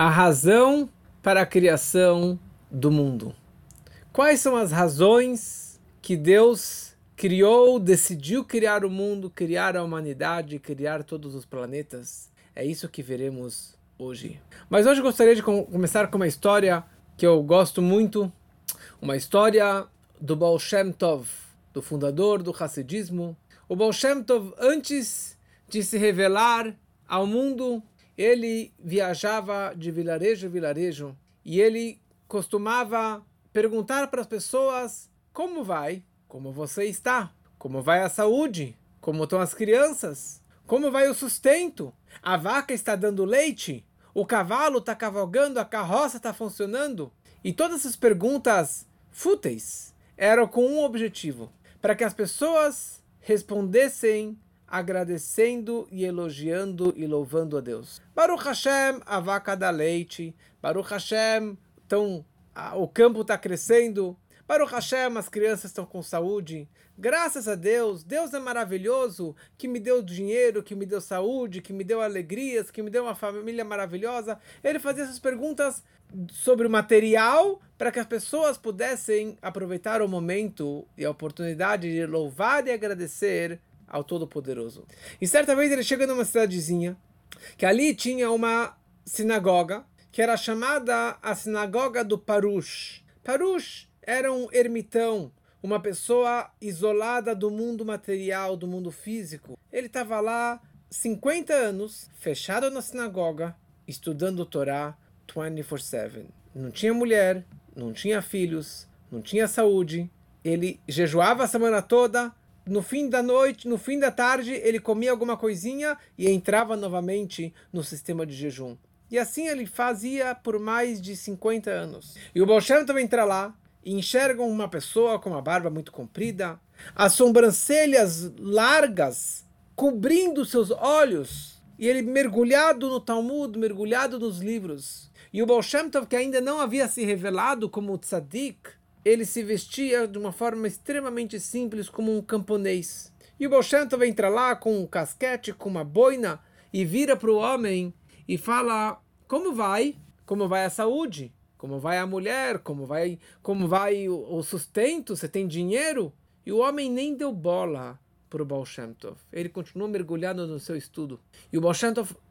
A razão para a criação do mundo. Quais são as razões que Deus criou, decidiu criar o mundo, criar a humanidade, criar todos os planetas? É isso que veremos hoje. Mas hoje gostaria de começar com uma história que eu gosto muito, uma história do Baal Shem Tov, do fundador do Hassidismo. O Baal Shem Tov, antes de se revelar ao mundo, ele viajava de vilarejo em vilarejo e ele costumava perguntar para as pessoas como vai, como você está, como vai a saúde, como estão as crianças, como vai o sustento, a vaca está dando leite, o cavalo está cavalgando, a carroça está funcionando. E todas essas perguntas fúteis eram com um objetivo: para que as pessoas respondessem agradecendo e elogiando e louvando a Deus. Baruch Hashem, a vaca dá leite. Baruch Hashem, então, a, o campo está crescendo. Baruch Hashem, as crianças estão com saúde. Graças a Deus, Deus é maravilhoso, que me deu dinheiro, que me deu saúde, que me deu alegrias, que me deu uma família maravilhosa. Ele fazia essas perguntas sobre o material para que as pessoas pudessem aproveitar o momento e a oportunidade de louvar e agradecer ao Todo-Poderoso. E certa vez ele chega numa cidadezinha que ali tinha uma sinagoga que era chamada a sinagoga do Parush. Parush era um ermitão, uma pessoa isolada do mundo material, do mundo físico. Ele estava lá 50 anos, fechado na sinagoga, estudando Torá 24/7. Não tinha mulher, não tinha filhos, não tinha saúde. Ele jejuava a semana toda, no fim da noite, no fim da tarde, ele comia alguma coisinha e entrava novamente no sistema de jejum. E assim ele fazia por mais de 50 anos. E o Baal também entra lá e enxerga uma pessoa com uma barba muito comprida, as sobrancelhas largas cobrindo seus olhos, e ele mergulhado no Talmud, mergulhado nos livros. E o Baal que ainda não havia se revelado como tzadik, ele se vestia de uma forma extremamente simples, como um camponês. E o Baal entra lá com um casquete, com uma boina, e vira para o homem e fala: Como vai? Como vai a saúde? Como vai a mulher? Como vai, como vai o sustento? Você tem dinheiro? E o homem nem deu bola para o Baal Ele continuou mergulhado no seu estudo. E o Baal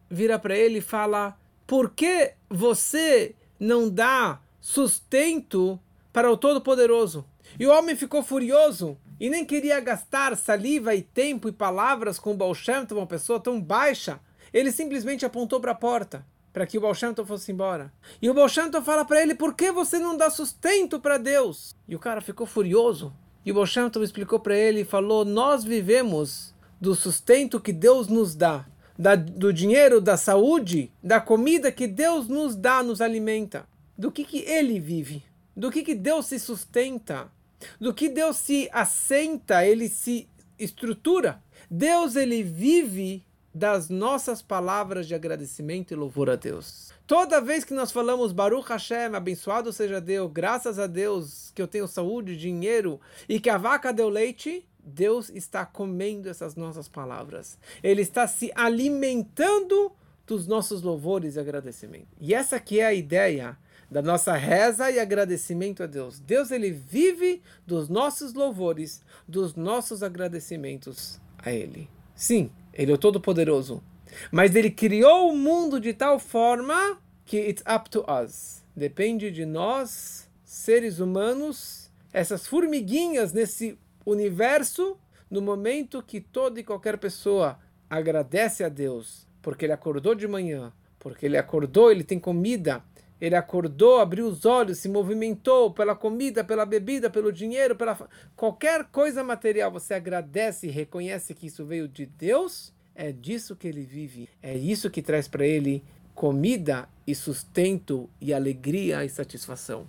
vira para ele e fala: Por que você não dá sustento para o Todo-Poderoso. E o homem ficou furioso e nem queria gastar saliva e tempo e palavras com o Baal Shem uma pessoa tão baixa. Ele simplesmente apontou para a porta para que o Baal Shem fosse embora. E o Baal Shem fala para ele, por que você não dá sustento para Deus? E o cara ficou furioso. E o Baal Shem explicou para ele e falou, nós vivemos do sustento que Deus nos dá. Da, do dinheiro, da saúde, da comida que Deus nos dá, nos alimenta. Do que, que ele vive do que, que Deus se sustenta, do que Deus se assenta, ele se estrutura. Deus ele vive das nossas palavras de agradecimento e louvor a Deus. Toda vez que nós falamos Baruch Hashem, abençoado seja Deus, graças a Deus que eu tenho saúde, dinheiro e que a vaca deu leite, Deus está comendo essas nossas palavras. Ele está se alimentando dos nossos louvores e agradecimento. E essa aqui é a ideia da nossa reza e agradecimento a Deus. Deus ele vive dos nossos louvores, dos nossos agradecimentos a ele. Sim, ele é o todo-poderoso, mas ele criou o mundo de tal forma que it's up to us. Depende de nós, seres humanos, essas formiguinhas nesse universo, no momento que toda e qualquer pessoa agradece a Deus, porque ele acordou de manhã, porque ele acordou, ele tem comida, ele acordou, abriu os olhos, se movimentou pela comida, pela bebida, pelo dinheiro, pela qualquer coisa material. Você agradece e reconhece que isso veio de Deus. É disso que ele vive. É isso que traz para ele comida e sustento e alegria e satisfação.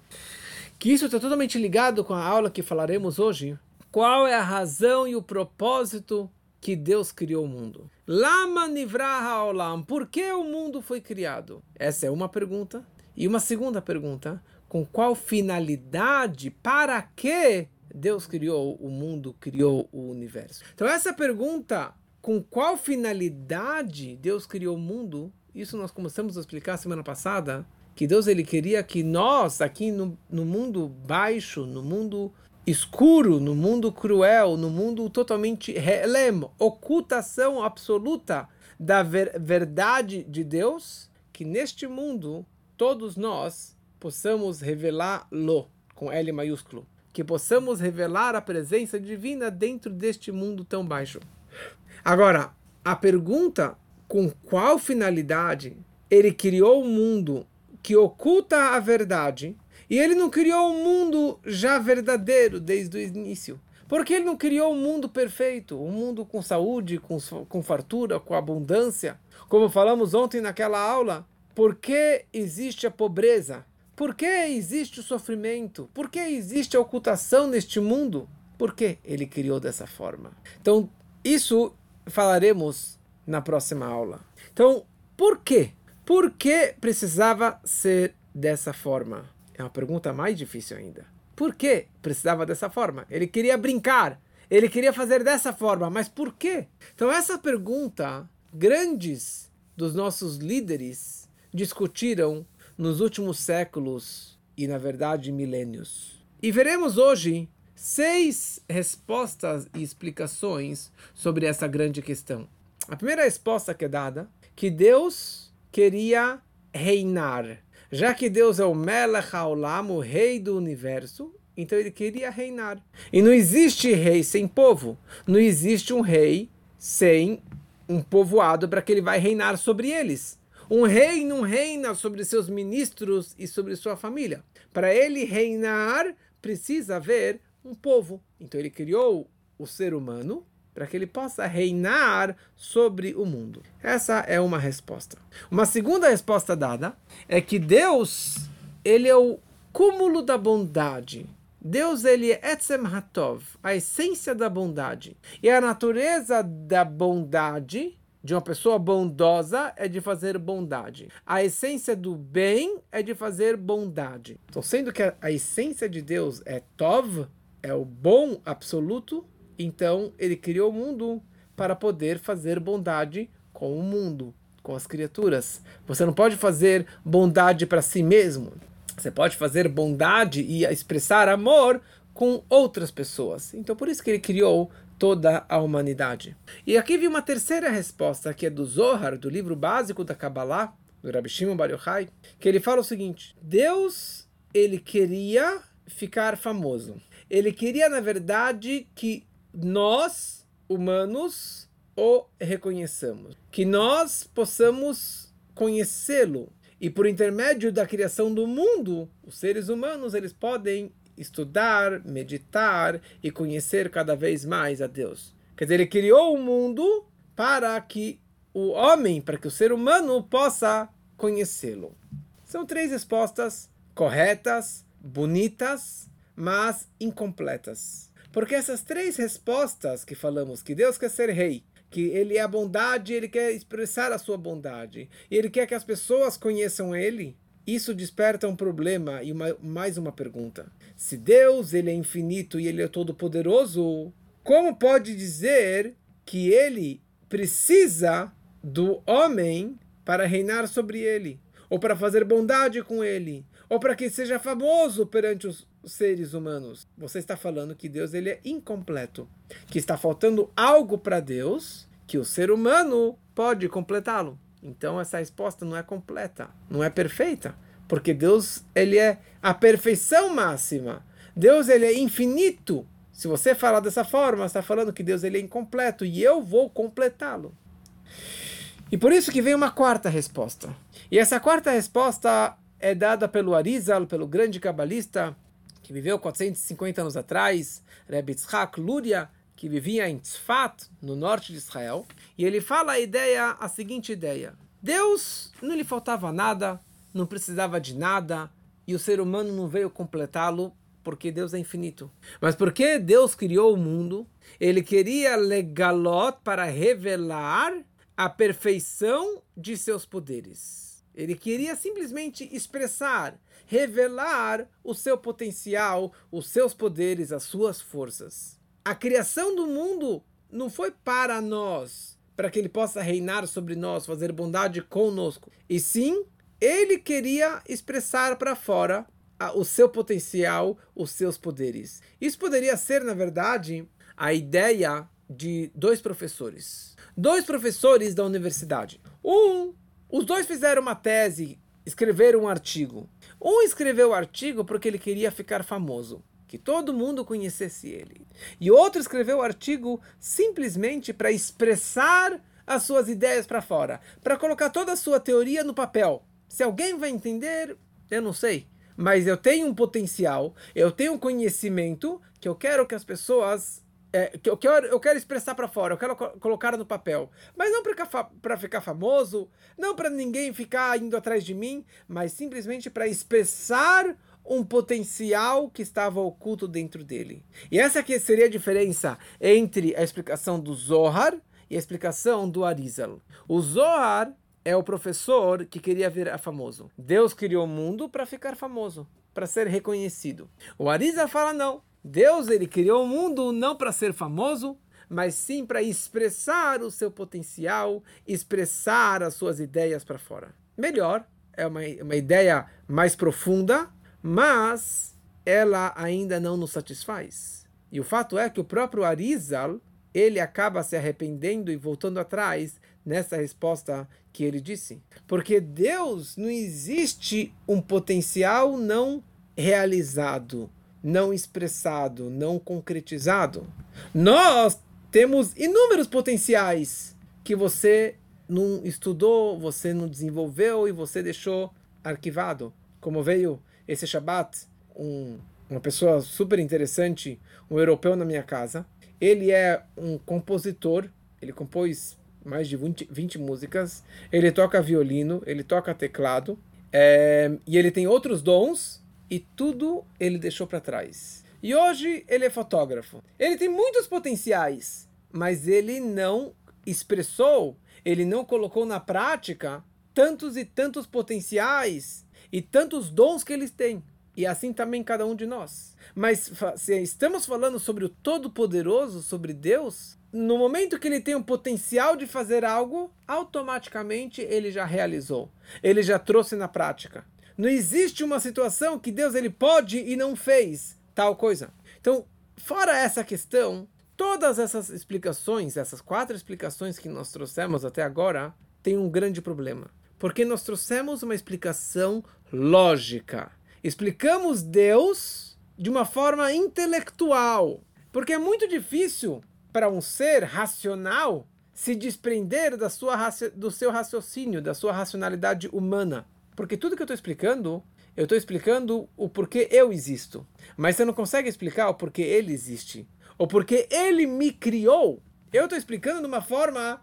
Que isso está totalmente ligado com a aula que falaremos hoje. Qual é a razão e o propósito que Deus criou o mundo? Lama nivraha olam. Por que o mundo foi criado? Essa é uma pergunta. E uma segunda pergunta: com qual finalidade, para que Deus criou o mundo, criou o universo? Então, essa pergunta, com qual finalidade Deus criou o mundo, Isso nós começamos a explicar semana passada, que Deus ele queria que nós, aqui no, no mundo baixo, no mundo escuro, no mundo cruel, no mundo totalmente relem, ocultação absoluta da ver, verdade de Deus, que neste mundo todos nós possamos revelá-lo com L maiúsculo, que possamos revelar a presença divina dentro deste mundo tão baixo. Agora, a pergunta com qual finalidade ele criou o um mundo que oculta a verdade e ele não criou um mundo já verdadeiro desde o início. Porque ele não criou um mundo perfeito, um mundo com saúde, com, com fartura, com abundância. Como falamos ontem naquela aula, por que existe a pobreza? Por que existe o sofrimento? Por que existe a ocultação neste mundo? Por que ele criou dessa forma? Então, isso falaremos na próxima aula. Então, por quê? Por que precisava ser dessa forma? É uma pergunta mais difícil ainda. Por que precisava dessa forma? Ele queria brincar, ele queria fazer dessa forma, mas por quê? Então, essa pergunta, grandes dos nossos líderes discutiram nos últimos séculos e, na verdade, milênios. E veremos hoje seis respostas e explicações sobre essa grande questão. A primeira resposta que é dada, que Deus queria reinar. Já que Deus é o Melech Haolam, o rei do universo, então ele queria reinar. E não existe rei sem povo. Não existe um rei sem um povoado para que ele vai reinar sobre eles. Um rei não reina sobre seus ministros e sobre sua família. Para ele reinar, precisa haver um povo. Então ele criou o ser humano para que ele possa reinar sobre o mundo. Essa é uma resposta. Uma segunda resposta dada é que Deus, ele é o cúmulo da bondade. Deus ele é Etzem Hatov, a essência da bondade. E a natureza da bondade de uma pessoa bondosa é de fazer bondade. A essência do bem é de fazer bondade. Então, sendo que a, a essência de Deus é Tov, é o bom absoluto, então ele criou o mundo para poder fazer bondade com o mundo, com as criaturas. Você não pode fazer bondade para si mesmo. Você pode fazer bondade e expressar amor com outras pessoas. Então por isso que ele criou toda a humanidade. E aqui vi uma terceira resposta que é do Zohar, do livro básico da Kabbalah, do Rabbi Shimon Bar Yochai, que ele fala o seguinte: Deus ele queria ficar famoso. Ele queria na verdade que nós, humanos, o reconheçamos. Que nós possamos conhecê-lo. E por intermédio da criação do mundo, os seres humanos eles podem estudar, meditar e conhecer cada vez mais a Deus. Quer dizer, ele criou o mundo para que o homem, para que o ser humano possa conhecê-lo. São três respostas corretas, bonitas, mas incompletas. Porque essas três respostas que falamos, que Deus quer ser rei, que ele é a bondade, ele quer expressar a sua bondade, e ele quer que as pessoas conheçam ele, isso desperta um problema e uma, mais uma pergunta. Se Deus ele é infinito e ele é todo poderoso, como pode dizer que ele precisa do homem para reinar sobre ele, ou para fazer bondade com ele, ou para que seja famoso perante os, seres humanos. Você está falando que Deus ele é incompleto, que está faltando algo para Deus que o ser humano pode completá-lo. Então essa resposta não é completa, não é perfeita, porque Deus ele é a perfeição máxima. Deus ele é infinito. Se você falar dessa forma, está falando que Deus ele é incompleto e eu vou completá-lo. E por isso que vem uma quarta resposta. E essa quarta resposta é dada pelo Arizal, pelo grande cabalista que viveu 450 anos atrás, Rebbe Tzchak Luria, que vivia em Tzfat, no norte de Israel, e ele fala a ideia, a seguinte ideia: Deus não lhe faltava nada, não precisava de nada, e o ser humano não veio completá-lo porque Deus é infinito. Mas porque Deus criou o mundo, ele queria legalot para revelar a perfeição de seus poderes. Ele queria simplesmente expressar revelar o seu potencial, os seus poderes, as suas forças. A criação do mundo não foi para nós, para que ele possa reinar sobre nós, fazer bondade conosco. E sim, ele queria expressar para fora o seu potencial, os seus poderes. Isso poderia ser, na verdade, a ideia de dois professores. Dois professores da universidade. Um, os dois fizeram uma tese, escreveram um artigo. Um escreveu o artigo porque ele queria ficar famoso, que todo mundo conhecesse ele. E outro escreveu o artigo simplesmente para expressar as suas ideias para fora, para colocar toda a sua teoria no papel. Se alguém vai entender, eu não sei. Mas eu tenho um potencial, eu tenho um conhecimento que eu quero que as pessoas é, que eu quero, eu quero expressar para fora, eu quero co colocar no papel. Mas não para ficar famoso, não para ninguém ficar indo atrás de mim, mas simplesmente para expressar um potencial que estava oculto dentro dele. E essa aqui seria a diferença entre a explicação do Zohar e a explicação do Arizal. O Zohar é o professor que queria virar famoso. Deus criou o mundo para ficar famoso, para ser reconhecido. O Arizal fala não. Deus ele criou o mundo não para ser famoso, mas sim para expressar o seu potencial, expressar as suas ideias para fora. Melhor, é uma, uma ideia mais profunda, mas ela ainda não nos satisfaz. E o fato é que o próprio Arizal, ele acaba se arrependendo e voltando atrás nessa resposta que ele disse. Porque Deus não existe um potencial não realizado não expressado, não concretizado. Nós temos inúmeros potenciais que você não estudou, você não desenvolveu e você deixou arquivado. Como veio esse Shabat, um, uma pessoa super interessante, um europeu na minha casa. Ele é um compositor, ele compôs mais de 20, 20 músicas, ele toca violino, ele toca teclado, é, e ele tem outros dons e tudo ele deixou para trás. E hoje ele é fotógrafo. Ele tem muitos potenciais, mas ele não expressou, ele não colocou na prática tantos e tantos potenciais e tantos dons que eles têm. E assim também cada um de nós. Mas se estamos falando sobre o Todo-Poderoso, sobre Deus, no momento que ele tem o potencial de fazer algo, automaticamente ele já realizou. Ele já trouxe na prática. Não existe uma situação que Deus ele pode e não fez tal coisa. Então, fora essa questão, todas essas explicações, essas quatro explicações que nós trouxemos até agora, tem um grande problema. Porque nós trouxemos uma explicação lógica. Explicamos Deus de uma forma intelectual. Porque é muito difícil para um ser racional se desprender da sua, do seu raciocínio, da sua racionalidade humana. Porque tudo que eu estou explicando, eu estou explicando o porquê eu existo. Mas você não consegue explicar o porquê ele existe. Ou porquê ele me criou. Eu estou explicando de uma forma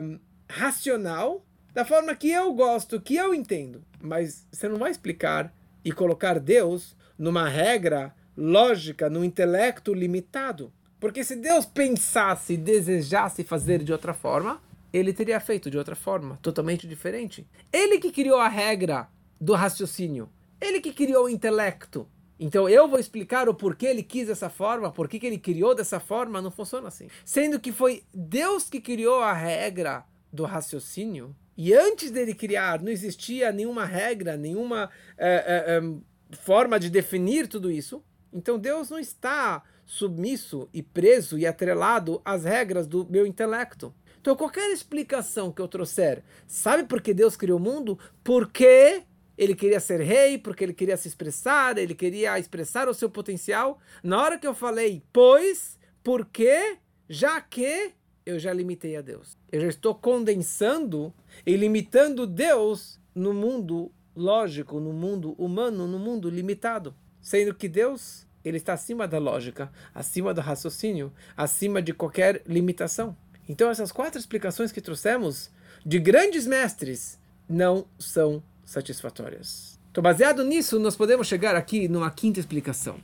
um, racional, da forma que eu gosto, que eu entendo. Mas você não vai explicar e colocar Deus numa regra lógica, num intelecto limitado. Porque se Deus pensasse, desejasse fazer de outra forma, ele teria feito de outra forma, totalmente diferente. Ele que criou a regra do raciocínio. Ele que criou o intelecto. Então eu vou explicar o porquê ele quis dessa forma, por que ele criou dessa forma, não funciona assim. Sendo que foi Deus que criou a regra do raciocínio, e antes dele criar não existia nenhuma regra, nenhuma é, é, é, forma de definir tudo isso. Então Deus não está submisso e preso e atrelado às regras do meu intelecto. Então, qualquer explicação que eu trouxer, sabe por que Deus criou o mundo? Porque ele queria ser rei, porque ele queria se expressar, ele queria expressar o seu potencial. Na hora que eu falei, pois, porque, já que eu já limitei a Deus. Eu já estou condensando e limitando Deus no mundo lógico, no mundo humano, no mundo limitado. Sendo que Deus, ele está acima da lógica, acima do raciocínio, acima de qualquer limitação. Então, essas quatro explicações que trouxemos de grandes mestres não são satisfatórias. Então, baseado nisso, nós podemos chegar aqui numa quinta explicação,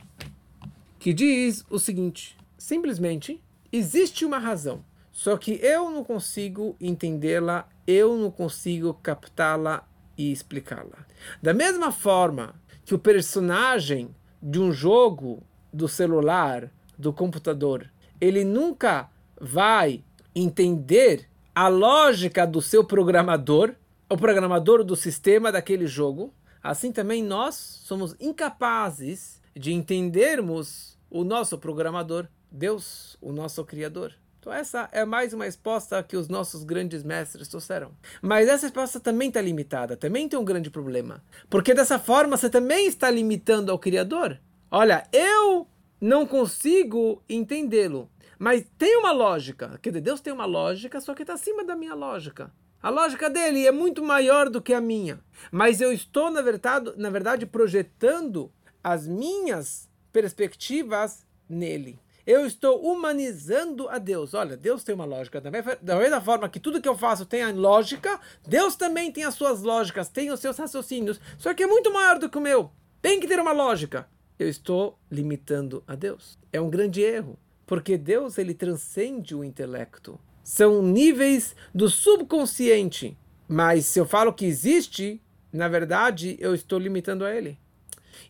que diz o seguinte: simplesmente existe uma razão, só que eu não consigo entendê-la, eu não consigo captá-la e explicá-la. Da mesma forma que o personagem de um jogo do celular, do computador, ele nunca vai entender a lógica do seu programador, o programador do sistema daquele jogo, assim também nós somos incapazes de entendermos o nosso programador, Deus, o nosso Criador. Então essa é mais uma resposta que os nossos grandes mestres trouxeram. Mas essa resposta também está limitada, também tem um grande problema. Porque dessa forma você também está limitando ao Criador. Olha, eu não consigo entendê-lo. Mas tem uma lógica. Quer dizer, Deus tem uma lógica, só que está acima da minha lógica. A lógica dele é muito maior do que a minha. Mas eu estou, na verdade, na verdade projetando as minhas perspectivas nele. Eu estou humanizando a Deus. Olha, Deus tem uma lógica também. Da mesma forma que tudo que eu faço tem a lógica, Deus também tem as suas lógicas, tem os seus raciocínios. Só que é muito maior do que o meu. Tem que ter uma lógica. Eu estou limitando a Deus. É um grande erro. Porque Deus ele transcende o intelecto. São níveis do subconsciente. Mas se eu falo que existe, na verdade eu estou limitando a ele.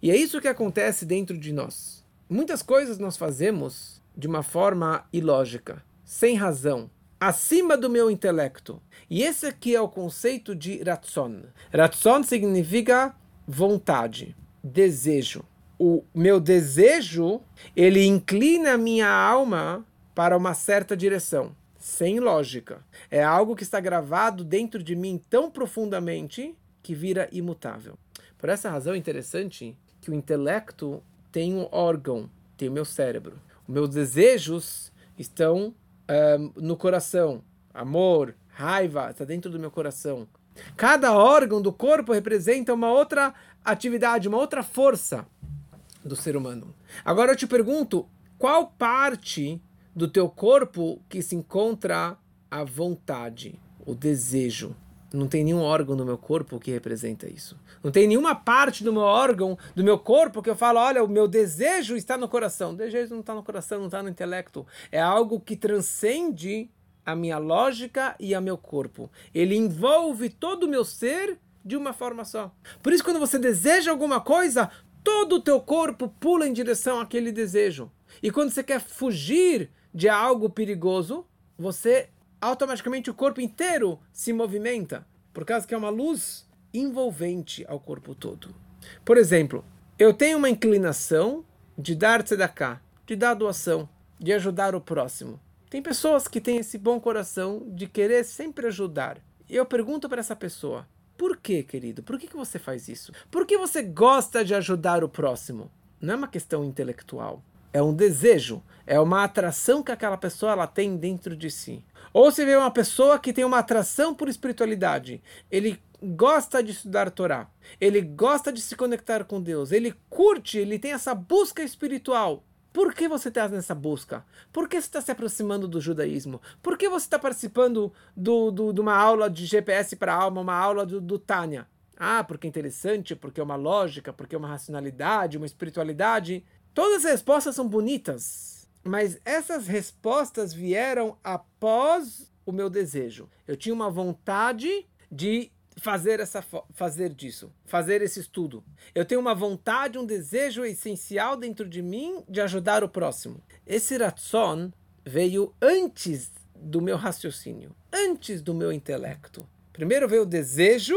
E é isso que acontece dentro de nós. Muitas coisas nós fazemos de uma forma ilógica, sem razão, acima do meu intelecto. E esse aqui é o conceito de ratson. Ratson significa vontade, desejo o meu desejo, ele inclina a minha alma para uma certa direção, sem lógica. É algo que está gravado dentro de mim tão profundamente que vira imutável. Por essa razão é interessante que o intelecto tem um órgão, tem o meu cérebro. Os meus desejos estão no coração. Amor, raiva, está dentro do meu coração. Cada órgão do corpo representa uma outra atividade, uma outra força do ser humano. Agora eu te pergunto, qual parte do teu corpo que se encontra a vontade, o desejo? Não tem nenhum órgão no meu corpo que representa isso. Não tem nenhuma parte do meu órgão, do meu corpo, que eu falo, olha, o meu desejo está no coração. O desejo não está no coração, não está no intelecto. É algo que transcende a minha lógica e a meu corpo. Ele envolve todo o meu ser de uma forma só. Por isso, quando você deseja alguma coisa, todo o teu corpo pula em direção àquele desejo. E quando você quer fugir de algo perigoso, você automaticamente o corpo inteiro se movimenta, por causa que é uma luz envolvente ao corpo todo. Por exemplo, eu tenho uma inclinação de dar tzedakah, de dar doação, de ajudar o próximo. Tem pessoas que têm esse bom coração de querer sempre ajudar. E eu pergunto para essa pessoa: por que, querido? Por que, que você faz isso? Por que você gosta de ajudar o próximo? Não é uma questão intelectual. É um desejo, é uma atração que aquela pessoa ela tem dentro de si. Ou se vê uma pessoa que tem uma atração por espiritualidade, ele gosta de estudar Torá, ele gosta de se conectar com Deus, ele curte, ele tem essa busca espiritual. Por que você está nessa busca? Por que você está se aproximando do judaísmo? Por que você está participando do, do, de uma aula de GPS para a alma, uma aula do, do Tânia? Ah, porque é interessante, porque é uma lógica, porque é uma racionalidade, uma espiritualidade. Todas as respostas são bonitas, mas essas respostas vieram após o meu desejo. Eu tinha uma vontade de fazer essa fazer disso, fazer esse estudo. Eu tenho uma vontade, um desejo essencial dentro de mim de ajudar o próximo. Esse ratson veio antes do meu raciocínio, antes do meu intelecto. Primeiro veio o desejo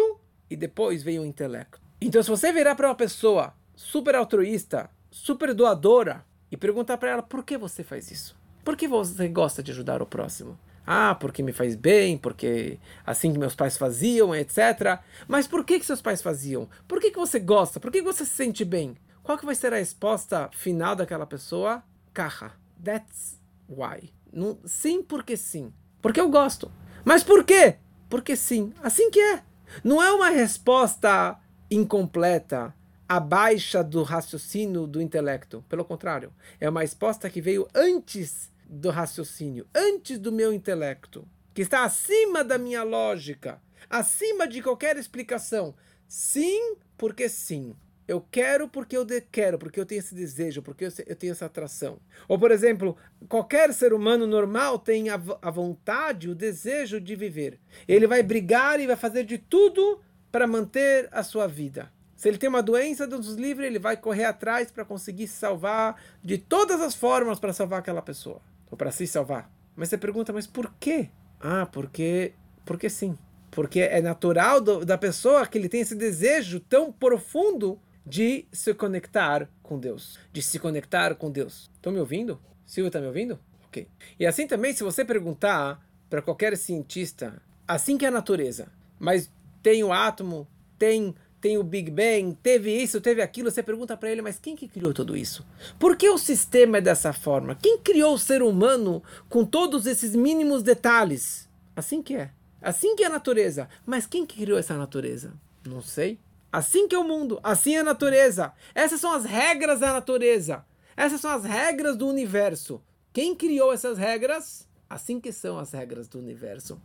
e depois veio o intelecto. Então, se você virar para uma pessoa super altruísta, super doadora e perguntar para ela por que você faz isso, por que você gosta de ajudar o próximo, ah, porque me faz bem, porque assim que meus pais faziam, etc. Mas por que, que seus pais faziam? Por que, que você gosta? Por que, que você se sente bem? Qual que vai ser a resposta final daquela pessoa? Caja. That's why. Não, sim, porque sim. Porque eu gosto. Mas por quê? Porque sim. Assim que é. Não é uma resposta incompleta, abaixo do raciocínio do intelecto. Pelo contrário, é uma resposta que veio antes do raciocínio, antes do meu intelecto, que está acima da minha lógica, acima de qualquer explicação. Sim, porque sim. Eu quero porque eu quero, porque eu tenho esse desejo, porque eu tenho essa atração. Ou, por exemplo, qualquer ser humano normal tem a, a vontade, o desejo de viver. Ele vai brigar e vai fazer de tudo para manter a sua vida. Se ele tem uma doença, Deus nos livre, ele vai correr atrás para conseguir se salvar de todas as formas para salvar aquela pessoa ou para se salvar. Mas você pergunta, mas por quê? Ah, porque, porque sim. Porque é natural do, da pessoa que ele tem esse desejo tão profundo de se conectar com Deus. De se conectar com Deus. Estão me ouvindo? Silvio está me ouvindo? Ok. E assim também, se você perguntar para qualquer cientista, assim que é a natureza, mas tem o átomo, tem tem o Big Bang, teve isso, teve aquilo, você pergunta para ele, mas quem que criou tudo isso? Por que o sistema é dessa forma? Quem criou o ser humano com todos esses mínimos detalhes? Assim que é. Assim que é a natureza. Mas quem que criou essa natureza? Não sei. Assim que é o mundo, assim é a natureza. Essas são as regras da natureza. Essas são as regras do universo. Quem criou essas regras? Assim que são as regras do universo.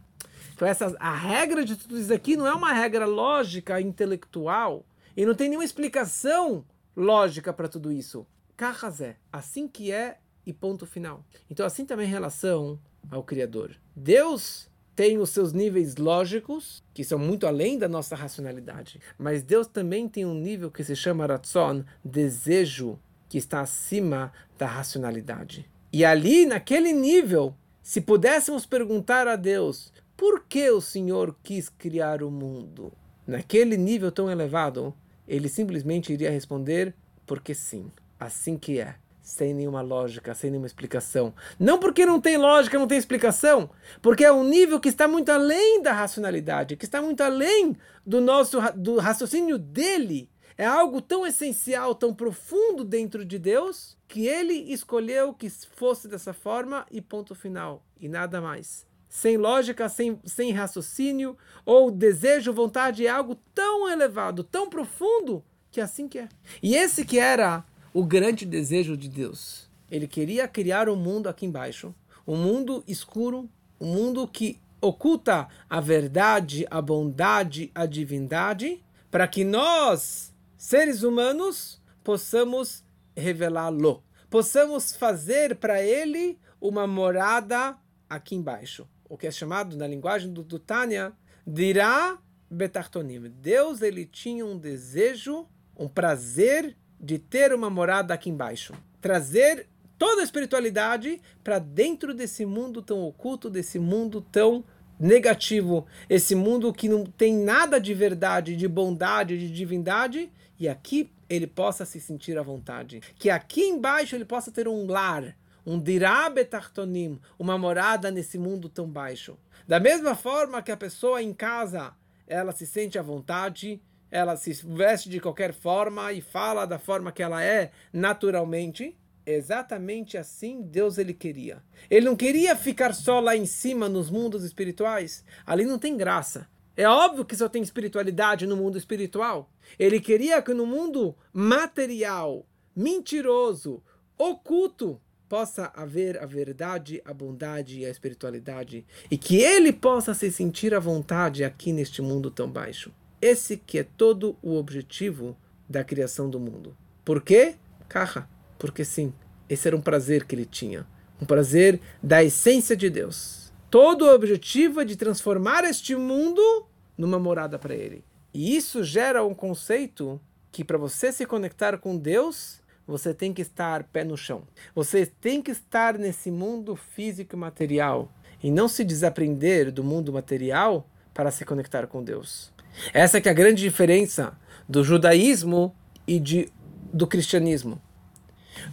Então essa, a regra de tudo isso aqui não é uma regra lógica, intelectual, e não tem nenhuma explicação lógica para tudo isso. Carrazé, assim que é e ponto final. Então assim também em relação ao Criador. Deus tem os seus níveis lógicos, que são muito além da nossa racionalidade. Mas Deus também tem um nível que se chama Ratzon, desejo, que está acima da racionalidade. E ali, naquele nível, se pudéssemos perguntar a Deus por que o Senhor quis criar o mundo? Naquele nível tão elevado, ele simplesmente iria responder: porque sim, assim que é, sem nenhuma lógica, sem nenhuma explicação. Não porque não tem lógica, não tem explicação, porque é um nível que está muito além da racionalidade, que está muito além do nosso do raciocínio dele. É algo tão essencial, tão profundo dentro de Deus, que ele escolheu que fosse dessa forma e ponto final, e nada mais sem lógica, sem, sem raciocínio, ou desejo, vontade, é algo tão elevado, tão profundo, que assim que é. E esse que era o grande desejo de Deus. Ele queria criar um mundo aqui embaixo, um mundo escuro, um mundo que oculta a verdade, a bondade, a divindade, para que nós, seres humanos, possamos revelá-lo. Possamos fazer para ele uma morada aqui embaixo o que é chamado na linguagem do, Tânia, dirá betartonim. Deus ele tinha um desejo, um prazer de ter uma morada aqui embaixo. Trazer toda a espiritualidade para dentro desse mundo tão oculto, desse mundo tão negativo, esse mundo que não tem nada de verdade, de bondade, de divindade, e aqui ele possa se sentir à vontade. Que aqui embaixo ele possa ter um lar, um dirabetartonim, uma morada nesse mundo tão baixo. Da mesma forma que a pessoa em casa, ela se sente à vontade, ela se veste de qualquer forma e fala da forma que ela é naturalmente, exatamente assim Deus ele queria. Ele não queria ficar só lá em cima nos mundos espirituais. Ali não tem graça. É óbvio que só tem espiritualidade no mundo espiritual. Ele queria que no mundo material, mentiroso, oculto, possa haver a verdade, a bondade e a espiritualidade e que ele possa se sentir à vontade aqui neste mundo tão baixo. Esse que é todo o objetivo da criação do mundo. Por quê? Carra, porque sim, esse era um prazer que ele tinha, um prazer da essência de Deus. Todo o objetivo é de transformar este mundo numa morada para ele. E isso gera um conceito que para você se conectar com Deus, você tem que estar pé no chão. Você tem que estar nesse mundo físico e material e não se desaprender do mundo material para se conectar com Deus. Essa é a grande diferença do judaísmo e de, do cristianismo.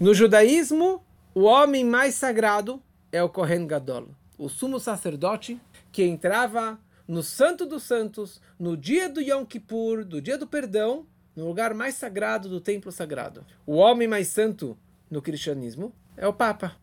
No judaísmo, o homem mais sagrado é o Kohen Gadol, o sumo sacerdote que entrava no Santo dos Santos no dia do Yom Kippur, do dia do perdão, no lugar mais sagrado do templo sagrado. O homem mais santo no cristianismo é o Papa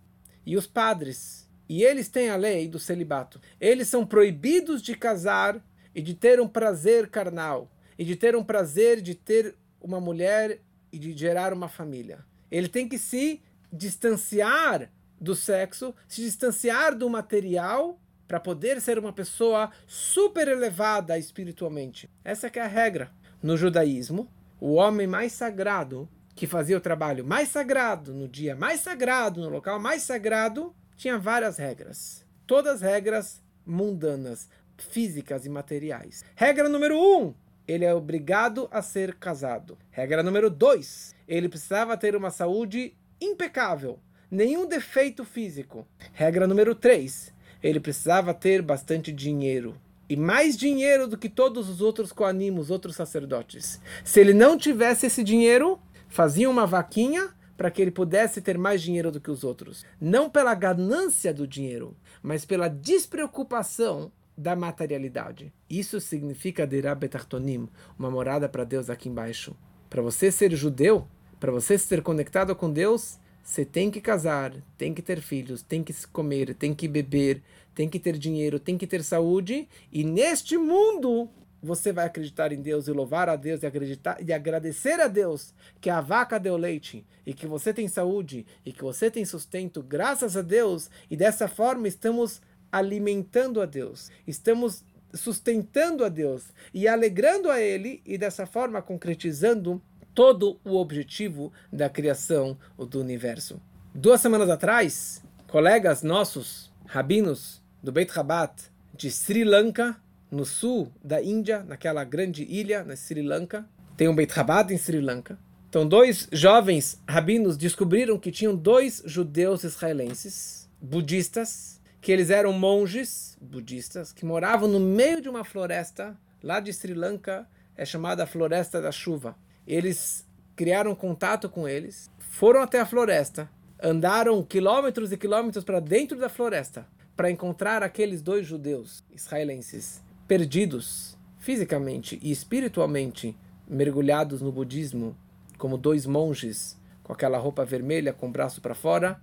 e os padres. E eles têm a lei do celibato. Eles são proibidos de casar e de ter um prazer carnal, e de ter um prazer de ter uma mulher e de gerar uma família. Ele tem que se distanciar do sexo, se distanciar do material para poder ser uma pessoa super elevada espiritualmente. Essa é a regra. No judaísmo, o homem mais sagrado, que fazia o trabalho mais sagrado, no dia mais sagrado, no local mais sagrado, tinha várias regras. Todas regras mundanas, físicas e materiais. Regra número um: ele é obrigado a ser casado. Regra número dois: ele precisava ter uma saúde impecável, nenhum defeito físico. Regra número três: ele precisava ter bastante dinheiro. E mais dinheiro do que todos os outros coanimos, outros sacerdotes. Se ele não tivesse esse dinheiro, fazia uma vaquinha para que ele pudesse ter mais dinheiro do que os outros. Não pela ganância do dinheiro, mas pela despreocupação da materialidade. Isso significa Dirá Betartonim, uma morada para Deus aqui embaixo. Para você ser judeu, para você ser conectado com Deus, você tem que casar, tem que ter filhos, tem que comer, tem que beber, tem que ter dinheiro, tem que ter saúde, e neste mundo você vai acreditar em Deus e louvar a Deus e acreditar e agradecer a Deus que a vaca deu leite e que você tem saúde e que você tem sustento graças a Deus e dessa forma estamos alimentando a Deus, estamos sustentando a Deus e alegrando a Ele e dessa forma concretizando todo o objetivo da criação do universo. Duas semanas atrás, colegas nossos, rabinos do Beit Rabat de Sri Lanka, no sul da Índia, naquela grande ilha, na Sri Lanka, tem um Beit Rabat em Sri Lanka. Então, dois jovens rabinos descobriram que tinham dois judeus israelenses, budistas, que eles eram monges budistas que moravam no meio de uma floresta lá de Sri Lanka, é chamada Floresta da Chuva. Eles criaram contato com eles, foram até a floresta, andaram quilômetros e quilômetros para dentro da floresta para encontrar aqueles dois judeus israelenses perdidos fisicamente e espiritualmente mergulhados no budismo como dois monges com aquela roupa vermelha com o braço para fora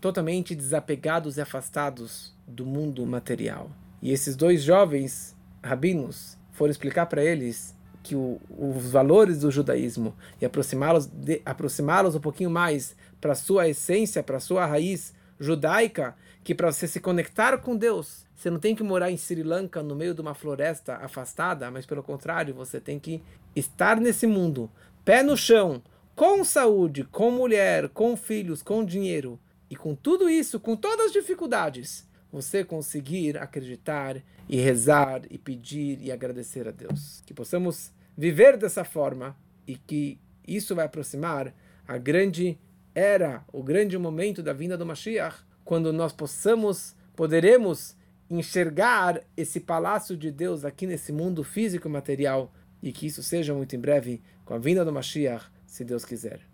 totalmente desapegados e afastados do mundo material. E esses dois jovens rabinos foram explicar para eles que o, os valores do judaísmo e aproximá-los aproximá-los um pouquinho mais para sua essência, para sua raiz judaica, que para você se conectar com Deus, você não tem que morar em Sri Lanka no meio de uma floresta afastada, mas pelo contrário, você tem que estar nesse mundo, pé no chão, com saúde, com mulher, com filhos, com dinheiro, e com tudo isso, com todas as dificuldades, você conseguir acreditar e rezar e pedir e agradecer a Deus. Que possamos viver dessa forma e que isso vai aproximar a grande era, o grande momento da vinda do Mashiach, quando nós possamos, poderemos enxergar esse palácio de Deus aqui nesse mundo físico e material e que isso seja muito em breve com a vinda do Mashiach, se Deus quiser.